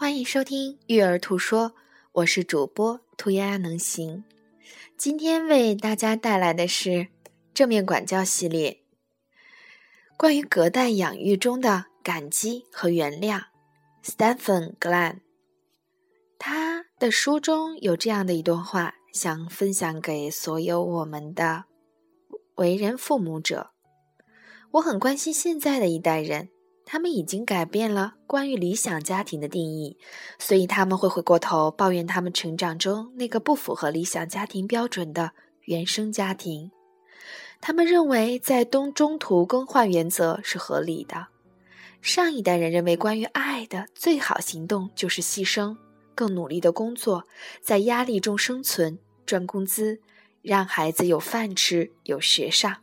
欢迎收听《育儿图说》，我是主播兔丫丫能行。今天为大家带来的是正面管教系列，关于隔代养育中的感激和原谅。Stephen Glenn，他的书中有这样的一段话，想分享给所有我们的为人父母者。我很关心现在的一代人。他们已经改变了关于理想家庭的定义，所以他们会回过头抱怨他们成长中那个不符合理想家庭标准的原生家庭。他们认为在东中途更换原则是合理的。上一代人认为关于爱的最好行动就是牺牲，更努力的工作，在压力中生存，赚工资，让孩子有饭吃，有学上。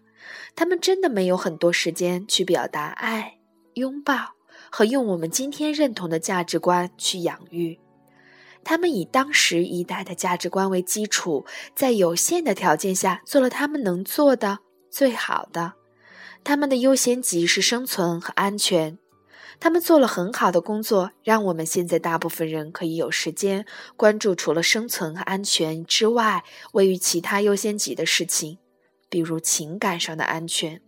他们真的没有很多时间去表达爱。拥抱和用我们今天认同的价值观去养育，他们以当时一代的价值观为基础，在有限的条件下做了他们能做的最好的。他们的优先级是生存和安全，他们做了很好的工作，让我们现在大部分人可以有时间关注除了生存和安全之外位于其他优先级的事情，比如情感上的安全。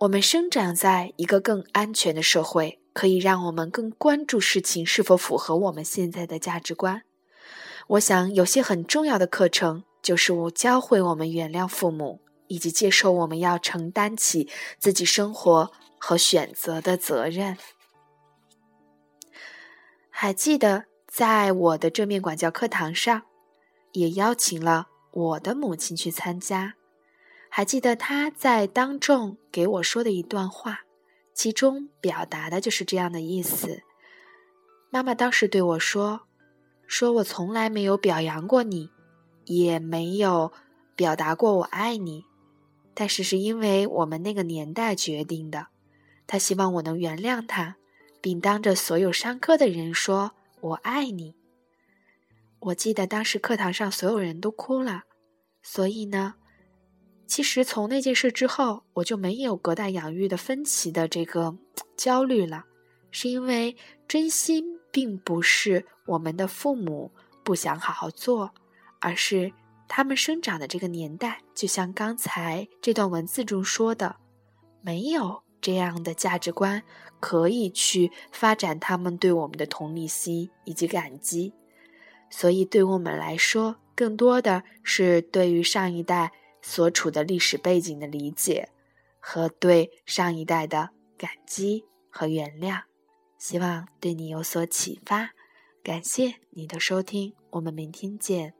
我们生长在一个更安全的社会，可以让我们更关注事情是否符合我们现在的价值观。我想，有些很重要的课程，就是我教会我们原谅父母，以及接受我们要承担起自己生活和选择的责任。还记得，在我的正面管教课堂上，也邀请了我的母亲去参加。还记得他在当众给我说的一段话，其中表达的就是这样的意思。妈妈当时对我说：“说我从来没有表扬过你，也没有表达过我爱你，但是是因为我们那个年代决定的。他希望我能原谅他，并当着所有上课的人说我爱你。”我记得当时课堂上所有人都哭了，所以呢。其实从那件事之后，我就没有隔代养育的分歧的这个焦虑了，是因为真心并不是我们的父母不想好好做，而是他们生长的这个年代，就像刚才这段文字中说的，没有这样的价值观可以去发展他们对我们的同理心以及感激，所以对我们来说，更多的是对于上一代。所处的历史背景的理解，和对上一代的感激和原谅，希望对你有所启发。感谢你的收听，我们明天见。